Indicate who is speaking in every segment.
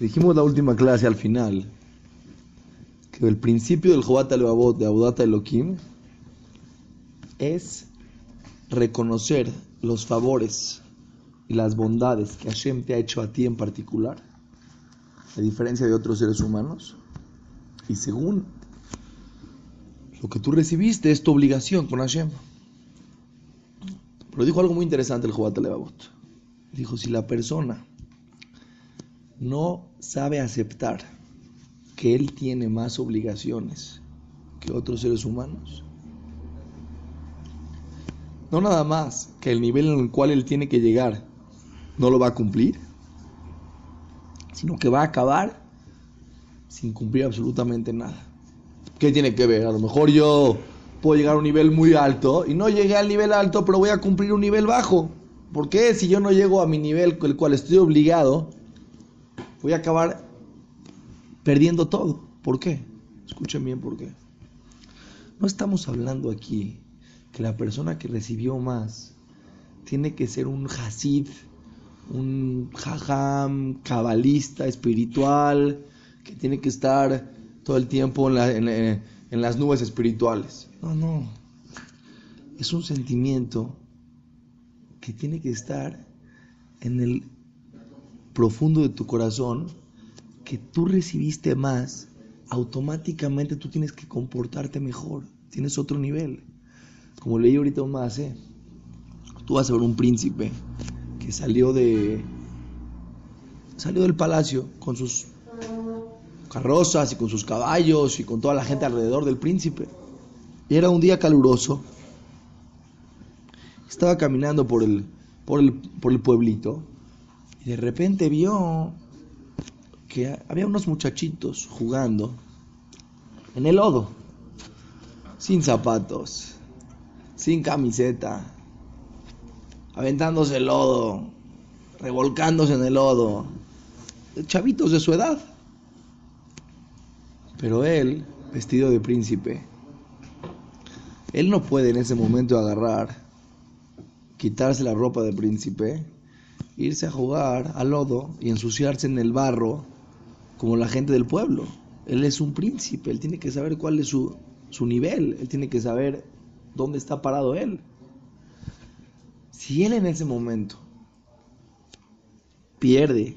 Speaker 1: Dijimos la última clase al final que el principio del Jobat de Abodata Elohim es reconocer los favores y las bondades que Hashem te ha hecho a ti en particular, a diferencia de otros seres humanos, y según lo que tú recibiste es tu obligación con Hashem. Pero dijo algo muy interesante el Jobat Levavot. Dijo, si la persona no sabe aceptar que él tiene más obligaciones que otros seres humanos, no nada más que el nivel en el cual él tiene que llegar no lo va a cumplir, sino que va a acabar sin cumplir absolutamente nada. ¿Qué tiene que ver? A lo mejor yo puedo llegar a un nivel muy alto y no llegué al nivel alto, pero voy a cumplir un nivel bajo. ¿Por qué? Si yo no llego a mi nivel el cual estoy obligado, voy a acabar perdiendo todo. ¿Por qué? Escuchen bien por qué. No estamos hablando aquí que la persona que recibió más tiene que ser un hasid, un jajam, cabalista, espiritual, que tiene que estar todo el tiempo en, en las nubes espirituales. No, no. Es un sentimiento que tiene que estar en el profundo de tu corazón, que tú recibiste más, automáticamente tú tienes que comportarte mejor, tienes otro nivel. Como leí ahorita más, tú vas a ver un príncipe que salió de salió del palacio con sus carrozas y con sus caballos y con toda la gente alrededor del príncipe. Y era un día caluroso. Estaba caminando por el, por el, por el pueblito de repente vio que había unos muchachitos jugando en el lodo, sin zapatos, sin camiseta, aventándose el lodo, revolcándose en el lodo, chavitos de su edad. Pero él, vestido de príncipe, él no puede en ese momento agarrar, quitarse la ropa de príncipe, irse a jugar al lodo y ensuciarse en el barro como la gente del pueblo. Él es un príncipe, él tiene que saber cuál es su, su nivel, él tiene que saber dónde está parado él. Si él en ese momento pierde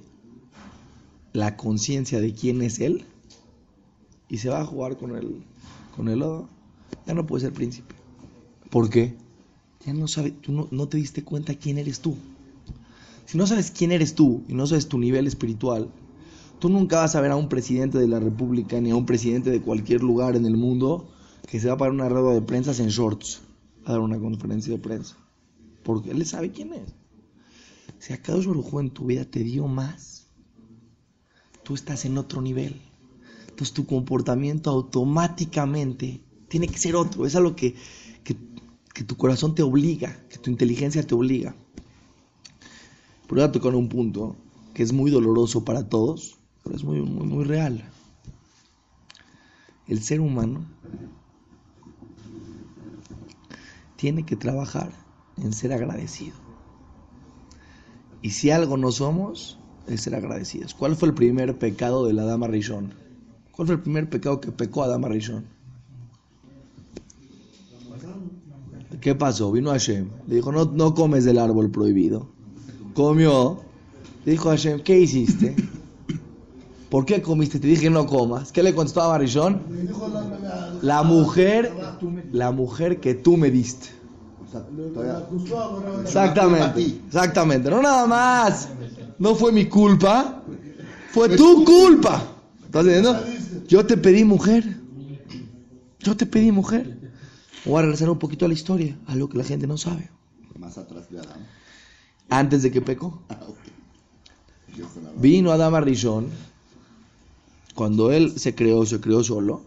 Speaker 1: la conciencia de quién es él y se va a jugar con el, con el lodo, ya no puede ser príncipe. ¿Por qué? Ya no sabe, tú no, no te diste cuenta quién eres tú. Si no sabes quién eres tú y no sabes tu nivel espiritual, tú nunca vas a ver a un presidente de la República ni a un presidente de cualquier lugar en el mundo que se va para una rueda de prensa en shorts a dar una conferencia de prensa. Porque él sabe quién es. Si a cada en tu vida te dio más, tú estás en otro nivel. Entonces tu comportamiento automáticamente tiene que ser otro. Es algo que, que, que tu corazón te obliga, que tu inteligencia te obliga. Pero voy a tocar un punto que es muy doloroso para todos, pero es muy, muy, muy real. El ser humano tiene que trabajar en ser agradecido. Y si algo no somos, es ser agradecidos. ¿Cuál fue el primer pecado de la dama Rishon? ¿Cuál fue el primer pecado que pecó a dama Rishon? ¿Qué pasó? Vino Hashem. Le dijo, no, no comes del árbol prohibido. Comió. Dijo a Hashem, ¿qué hiciste? ¿Por qué comiste? Te dije no comas. ¿Qué le contestó a Barishón? La mujer, la mujer que tú me diste. Exactamente, exactamente. No nada más. No fue mi culpa, fue tu culpa. ¿Estás entendiendo? Yo te pedí mujer. Yo te pedí mujer. Voy a regresar un poquito a la historia, a lo que la gente no sabe.
Speaker 2: Más atrás de Adán.
Speaker 1: Antes de que pecó. Vino Adán Rishon cuando él se creó, se creó solo,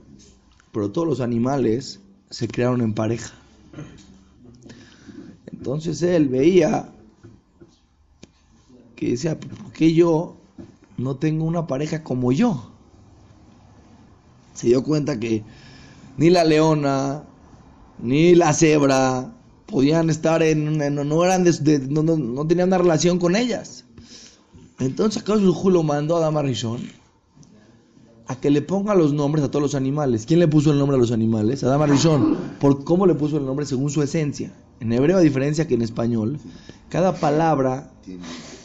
Speaker 1: pero todos los animales se crearon en pareja. Entonces él veía que decía, ¿por qué yo no tengo una pareja como yo? Se dio cuenta que ni la leona, ni la cebra podían estar en, no eran no, no tenían una relación con ellas. Entonces acá lo mandó a Dama Rishon a que le ponga los nombres a todos los animales. ¿Quién le puso el nombre a los animales? Adama Rishon. ¿Por cómo le puso el nombre? Según su esencia. En hebreo, a diferencia que en español, cada palabra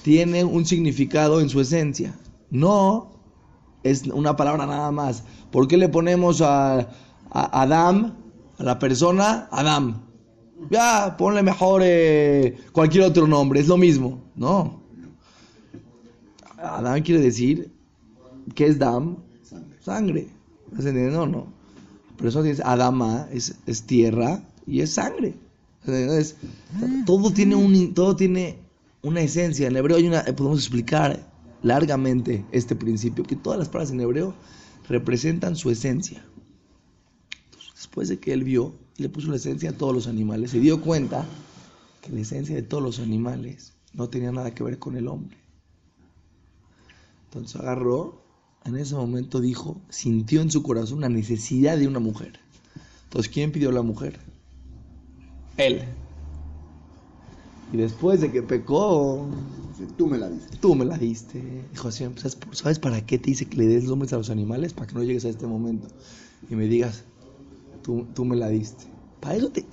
Speaker 1: tiene un significado en su esencia. No es una palabra nada más. ¿Por qué le ponemos a, a Adam, a la persona, Adam? Ya, ponle mejor eh, cualquier otro nombre, es lo mismo. No. Adam quiere decir, ¿qué es Dam? Sangre. No, no. Eso dice Adama es, es tierra y es sangre. todo tiene un todo tiene una esencia. En hebreo hay una, podemos explicar largamente este principio, que todas las palabras en hebreo representan su esencia. después de que él vio, le puso la esencia a todos los animales, se dio cuenta que la esencia de todos los animales no tenía nada que ver con el hombre. Entonces agarró, en ese momento dijo, sintió en su corazón una necesidad de una mujer. Entonces, ¿quién pidió la mujer? Él. Y después de que pecó,
Speaker 2: tú me la diste.
Speaker 1: Tú me la diste. Dijo así, ¿sabes, para qué te dice que le des nombres a los animales? Para que no llegues a este momento y me digas, tú, me la diste. Para eso te...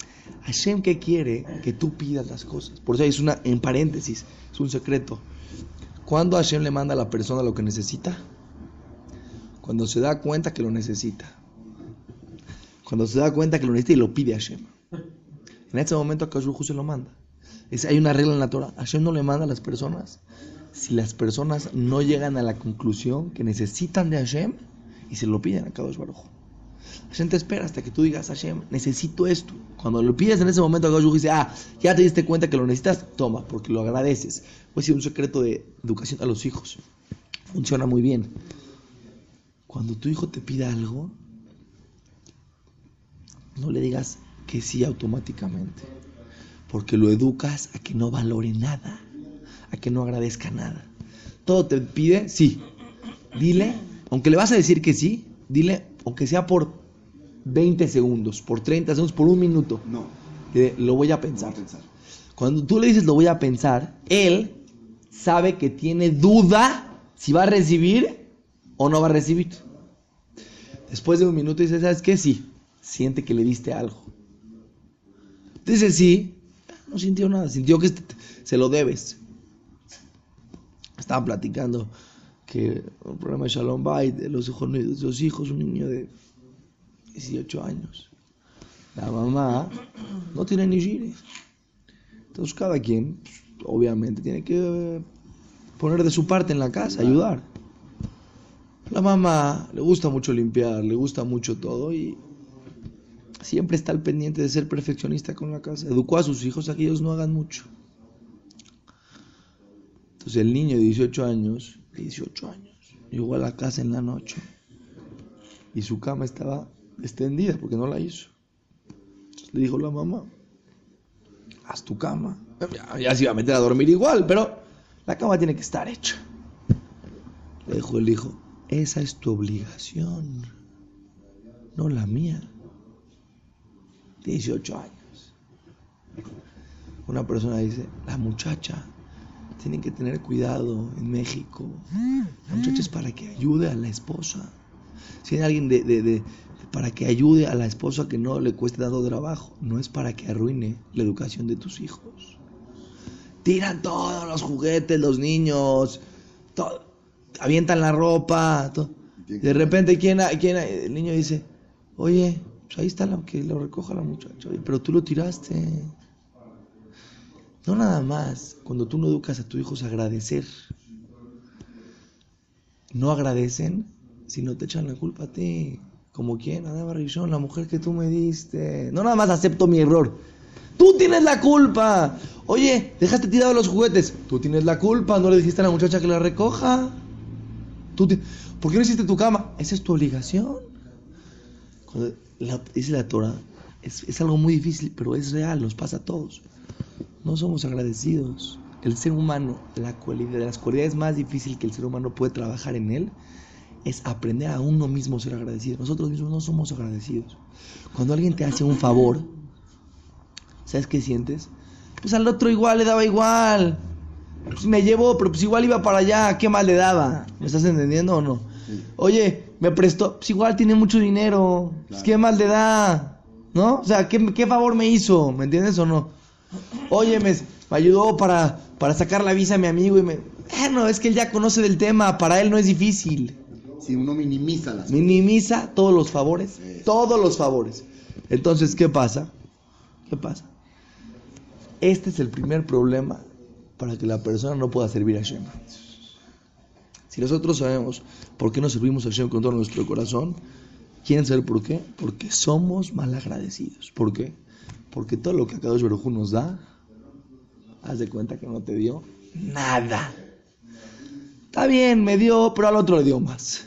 Speaker 1: Hashem, ¿qué quiere? Que tú pidas las cosas. Por eso es una, en paréntesis, es un secreto. ¿Cuándo Hashem le manda a la persona lo que necesita? Cuando se da cuenta que lo necesita. Cuando se da cuenta que lo necesita y lo pide a Hashem. En ese momento a se lo manda hay una regla en la Torah. Hashem no le manda a las personas si las personas no llegan a la conclusión que necesitan de Hashem y se lo piden a Kadosh Baruj. Hashem te espera hasta que tú digas, Hashem, necesito esto. Cuando lo pides en ese momento, Kadosh dice, ah, ya te diste cuenta que lo necesitas, toma, porque lo agradeces. Puede ser un secreto de educación a los hijos. Funciona muy bien. Cuando tu hijo te pida algo, no le digas que sí automáticamente porque lo educas a que no valore nada, a que no agradezca nada. Todo te pide, sí. Dile, aunque le vas a decir que sí, dile, aunque sea por 20 segundos, por 30 segundos, por un minuto.
Speaker 2: No.
Speaker 1: lo voy a pensar. Cuando tú le dices lo voy a pensar, él sabe que tiene duda si va a recibir o no va a recibir. Después de un minuto dice, ¿sabes qué? Sí, siente que le diste algo. Dice sí, no sintió nada, sintió que se lo debes. Estaba platicando que un problema de Shalom de los hijos, los hijos, un niño de 18 años. La mamá no tiene ni gire. Entonces cada quien, pues, obviamente, tiene que poner de su parte en la casa, ayudar. La mamá le gusta mucho limpiar, le gusta mucho todo y siempre está al pendiente de ser perfeccionista con la casa. Educó a sus hijos a que ellos no hagan mucho. Entonces el niño de 18 años, 18 años, llegó a la casa en la noche y su cama estaba extendida porque no la hizo. Entonces le dijo la mamá, haz tu cama. Ya, se iba a meter a dormir igual, pero la cama tiene que estar hecha. Le dijo el hijo, esa es tu obligación, no la mía. 18 años. Una persona dice, la muchacha tiene que tener cuidado en México. La muchacha es para que ayude a la esposa. Si hay alguien de, para que ayude a la esposa que no le cueste dando trabajo, no es para que arruine la educación de tus hijos. Tiran todos los juguetes, los niños, todo, avientan la ropa. De repente, ¿quién, quién, el niño dice, oye, pues ahí está la que lo recoja la muchacha. Pero tú lo tiraste. No nada más. Cuando tú no educas a tus hijos a agradecer. No agradecen si no te echan la culpa a ti. Como quien, Ana Barrillón, la mujer que tú me diste. No nada más acepto mi error. Tú tienes la culpa. Oye, dejaste tirado los juguetes. Tú tienes la culpa. No le dijiste a la muchacha que la recoja. ¿Tú ¿Por qué no hiciste tu cama? Esa es tu obligación. Cuando la, dice la Torah, es, algo muy difícil, pero es real, nos pasa a todos. No somos agradecidos. El ser humano, la cualidad, de las cualidades más difíciles que el ser humano puede trabajar en él, es aprender a uno mismo ser agradecido. Nosotros mismos no somos agradecidos. Cuando alguien te hace un favor, ¿sabes qué sientes? Pues al otro igual le daba igual. Pues me llevó, pero pues igual iba para allá, ¿qué mal le daba? ¿Me estás entendiendo o no? Oye, me prestó, pues igual tiene mucho dinero, pues ¿qué mal le da? ¿No? O sea, ¿qué, ¿qué, favor me hizo? ¿Me entiendes o no? Oye, me, me ayudó para, para sacar la visa a mi amigo y me... Bueno, es que él ya conoce del tema, para él no es difícil.
Speaker 2: Si uno minimiza las
Speaker 1: Minimiza todos los favores, todos los favores. Entonces, ¿qué pasa? ¿Qué pasa? Este es el primer problema para que la persona no pueda servir a Hashem. Si nosotros sabemos por qué no servimos a Hashem con todo nuestro corazón, ¿quieren saber por qué? Porque somos malagradecidos. ¿Por qué? Porque todo lo que Akadosh Baruj nos da, haz de cuenta que no te dio nada. Está bien, me dio, pero al otro le dio más.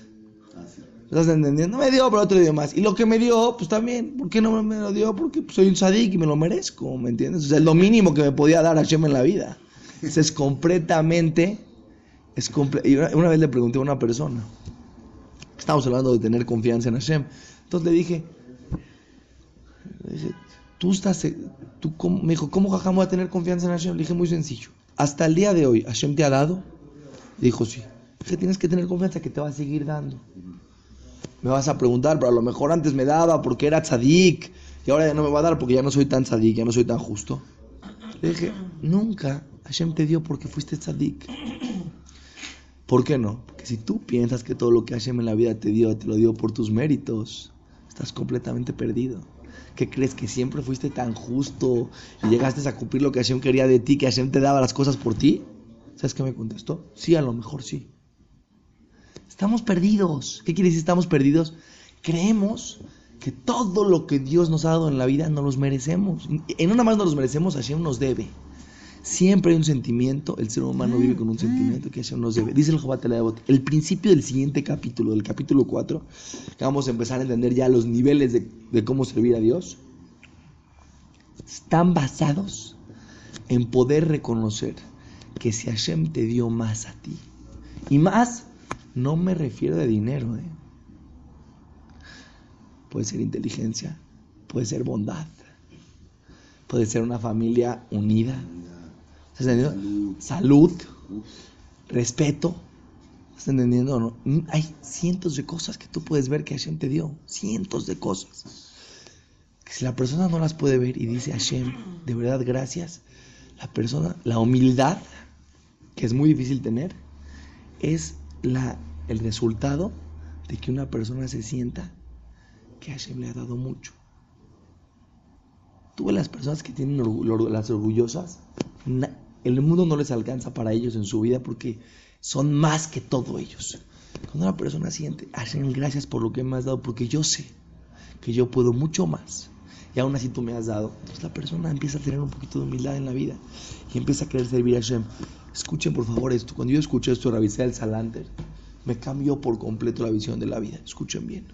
Speaker 1: ¿Estás entendiendo? Me dio, pero al otro dio más. Y lo que me dio, pues también, ¿por qué no me lo dio? Porque soy un sadik y me lo merezco, ¿me entiendes? O sea, es lo mínimo que me podía dar Hashem en la vida. Eso es completamente... Es comple y una, vez le pregunté a una persona, estamos hablando de tener confianza en Hashem, entonces le dije, le dije tú estás, tú, cómo? me dijo, ¿cómo jajam voy a tener confianza en Hashem? Le dije, muy sencillo, hasta el día de hoy, ¿Hashem te ha dado? Dijo, sí. Dije, tienes que tener confianza que te va a seguir dando. Me vas a preguntar, pero a lo mejor antes me daba porque era tzadik y ahora ya no me va a dar porque ya no soy tan tzadik, ya no soy tan justo. Le dije, nunca Hashem te dio porque fuiste tzadik. ¿Por qué no? Porque si tú piensas que todo lo que Hashem en la vida te dio, te lo dio por tus méritos, estás completamente perdido. ¿Qué crees? ¿Que siempre fuiste tan justo y llegaste a cumplir lo que Hashem quería de ti, que Hashem te daba las cosas por ti? ¿Sabes qué me contestó? Sí, a lo mejor sí. Estamos perdidos. ¿Qué quiere decir estamos perdidos? Creemos que todo lo que Dios nos ha dado en la vida nos los merecemos. En una más nos los merecemos, Hashem nos debe. Siempre hay un sentimiento, el ser humano vive con un sentimiento que Hashem nos debe. Dice el Jobat el principio del siguiente capítulo, del capítulo 4, que vamos a empezar a entender ya los niveles de, de cómo servir a Dios, están basados en poder reconocer que si Hashem te dio más a ti, y más, no me refiero de dinero, ¿eh? puede ser inteligencia, puede ser bondad, puede ser una familia unida, ¿estás entendiendo? Salud, respeto, ¿estás entendiendo no? Hay cientos de cosas que tú puedes ver que Hashem te dio, cientos de cosas. Que si la persona no las puede ver y dice Hashem, de verdad gracias, la persona, la humildad, que es muy difícil tener, es la, el resultado de que una persona se sienta que Hashem le ha dado mucho. Tú ves las personas que tienen las orgullosas, el mundo no les alcanza para ellos en su vida porque son más que todo ellos. Cuando una persona siente, Hashem, gracias por lo que me has dado, porque yo sé que yo puedo mucho más. Y aún así tú me has dado. Entonces la persona empieza a tener un poquito de humildad en la vida y empieza a querer servir a Hashem. Escuchen por favor esto. Cuando yo escuché esto Rabbi el Salanter, me cambió por completo la visión de la vida. Escuchen bien.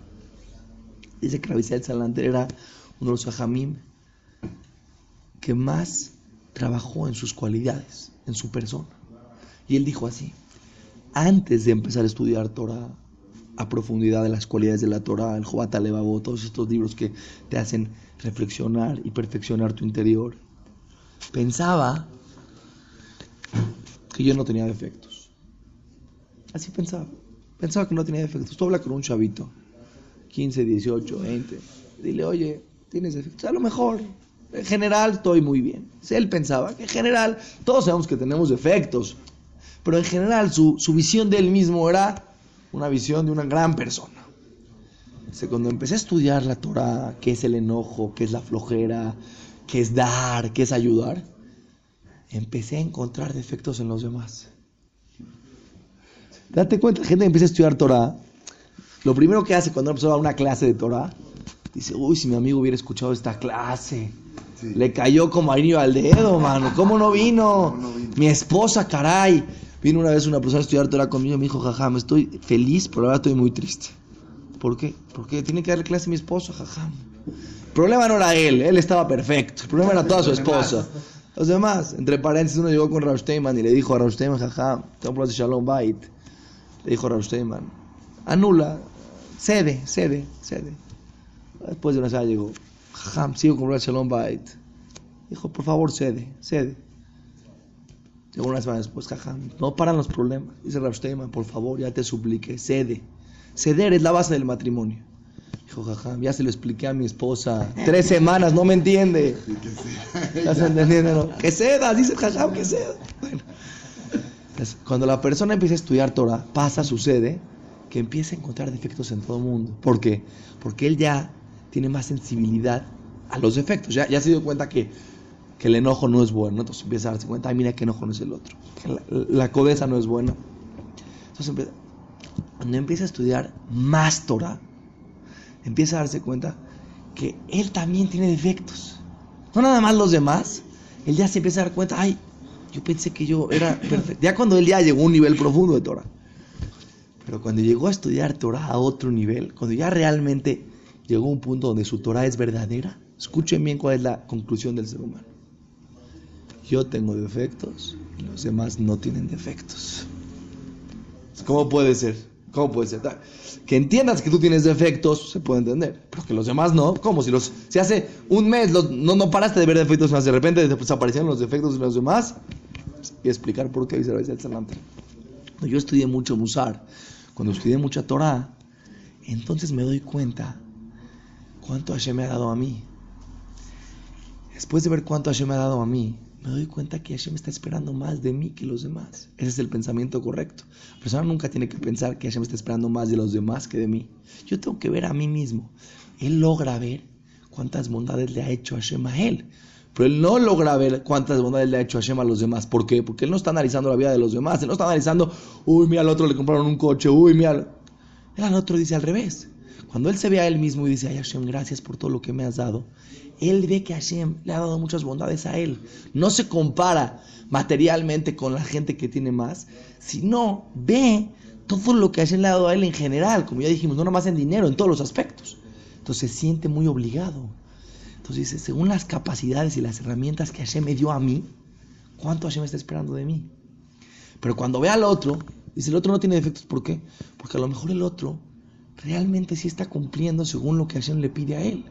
Speaker 1: Dice que Rabbi el Salanter era uno de los ajamim que más trabajó en sus cualidades, en su persona. Y él dijo así, antes de empezar a estudiar Torah a profundidad de las cualidades de la Torah, el Jobat Alevabo, todos estos libros que te hacen reflexionar y perfeccionar tu interior, pensaba que yo no tenía defectos. Así pensaba. Pensaba que no tenía defectos. Tú hablas con un chavito, 15, 18, 20, dile, oye, tienes defectos. A lo mejor, en general, estoy muy bien. Él pensaba que en general, todos sabemos que tenemos defectos, pero en general su, su visión de él mismo era una visión de una gran persona. Cuando empecé a estudiar la Torah, qué es el enojo, qué es la flojera, qué es dar, qué es ayudar, empecé a encontrar defectos en los demás. Date cuenta, la gente que empieza a estudiar Torah, lo primero que hace cuando empezó a una clase de Torah, dice, uy, si mi amigo hubiera escuchado esta clase, sí. le cayó como anillo al dedo, mano, ¿cómo no vino? ¿Cómo no vino? Mi esposa, caray. Vino una vez una persona a estudiar Torah conmigo y me dijo, jaja, me estoy feliz, pero ahora estoy muy triste. ¿Por qué? Porque tiene que darle clase a mi esposo, jaja. El problema no era él, él estaba perfecto. El problema era toda su esposa. Los demás, entre paréntesis, uno llegó con Rav Steinman y le dijo a Rav Steinman, jaja, tengo de Shalom Bait. Le dijo Rav Steinman, anula, cede, cede, cede. Después de una sala llegó, jaja, sigo con Shalom Bait. Dijo, por favor, cede, cede. Llegó una semana después, jaja, no paran los problemas. Dice Rav Steinman, por favor, ya te supliqué, cede. Ceder es la base del matrimonio. Dijo, jaja, ya se lo expliqué a mi esposa. Tres semanas, no me entiende. ¿Ya se entendiendo? no? Que ceda, dice jaja, que ceda. Bueno. Entonces, cuando la persona empieza a estudiar Torah, pasa, sucede, que empieza a encontrar defectos en todo el mundo. ¿Por qué? Porque él ya tiene más sensibilidad a los defectos. Ya, ya se dio cuenta que, que el enojo no es bueno. Entonces empieza a darse cuenta, ay, mira qué enojo no es el otro. Que la, la no es buena. Entonces empieza, cuando empieza a estudiar más Torah, empieza a darse cuenta que él también tiene defectos. No nada más los demás. Él ya se empieza a dar cuenta, ay, yo pensé que yo era perfecto. Ya cuando él ya llegó a un nivel profundo de Torah. Pero cuando llegó a estudiar Torah a otro nivel, cuando ya realmente llegó a un punto donde su Torah es verdadera, escuchen bien cuál es la conclusión del ser humano. Yo tengo defectos y los demás no tienen defectos. ¿Cómo puede ser? ¿Cómo puede ser? Que entiendas que tú tienes defectos, se puede entender, pero que los demás no. ¿Cómo? Si, los, si hace un mes los, no, no paraste de ver defectos más, de repente desaparecieron los defectos de los demás, y explicar por qué dice el Salante. Yo estudié mucho Musar, cuando estudié mucha Torah, entonces me doy cuenta cuánto Hashem me ha dado a mí. Después de ver cuánto Hashem me ha dado a mí, me doy cuenta que Hashem está esperando más de mí que los demás. Ese es el pensamiento correcto. La persona nunca tiene que pensar que Hashem está esperando más de los demás que de mí. Yo tengo que ver a mí mismo. Él logra ver cuántas bondades le ha hecho Hashem a él. Pero él no logra ver cuántas bondades le ha hecho Hashem a los demás. ¿Por qué? Porque él no está analizando la vida de los demás. Él no está analizando, uy, mira al otro le compraron un coche, uy, mira. Al otro dice al revés. Cuando él se ve a él mismo y dice, ay Hashem, gracias por todo lo que me has dado, él ve que Hashem le ha dado muchas bondades a él. No se compara materialmente con la gente que tiene más, sino ve todo lo que Hashem le ha dado a él en general, como ya dijimos, no nomás en dinero, en todos los aspectos. Entonces se siente muy obligado. Entonces dice, según las capacidades y las herramientas que Hashem me dio a mí, ¿cuánto Hashem está esperando de mí? Pero cuando ve al otro, dice, el otro no tiene defectos, ¿por qué? Porque a lo mejor el otro realmente sí está cumpliendo según lo que Hashem le pide a él.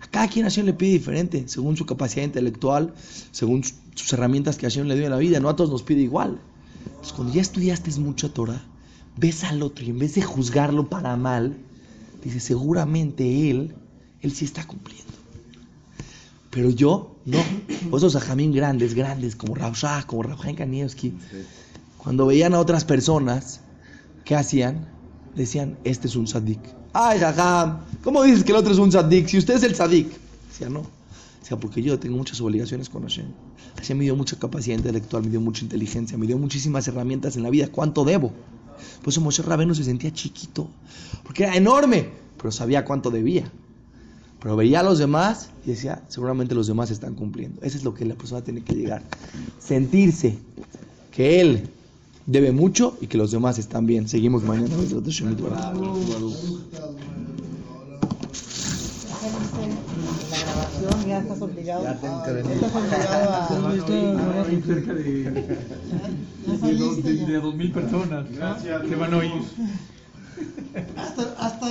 Speaker 1: A cada quien Hashem le pide diferente, según su capacidad intelectual, según sus herramientas que Hashem le dio en la vida. No a todos nos pide igual. Entonces, cuando ya estudiaste mucha Torah, ves al otro y en vez de juzgarlo para mal, dices, seguramente él, él sí está cumpliendo. Pero yo, no. Esos ajamín grandes, grandes, como Rav Shah, como Rav Chaim Kanievski, cuando veían a otras personas, ¿qué hacían? Decían, este es un sadik. Ay, jajam, ¿cómo dices que el otro es un sadik? Si usted es el sadik. Decía, no. Decía, porque yo tengo muchas obligaciones con Hashem. Hashem me dio mucha capacidad intelectual, me dio mucha inteligencia, me dio muchísimas herramientas en la vida. ¿Cuánto debo? Por eso Moshe Rabenu se sentía chiquito, porque era enorme, pero sabía cuánto debía. Pero veía a los demás y decía, seguramente los demás están cumpliendo. Eso es lo que la persona tiene que llegar. Sentirse que él debe mucho y que los demás están bien. Seguimos mañana.
Speaker 3: Ya estás obligado.
Speaker 2: Ya tengo que venir.
Speaker 3: Estás obligado a.
Speaker 4: cerca de, de, de, de dos mil personas que van a oír.
Speaker 3: Hasta, hasta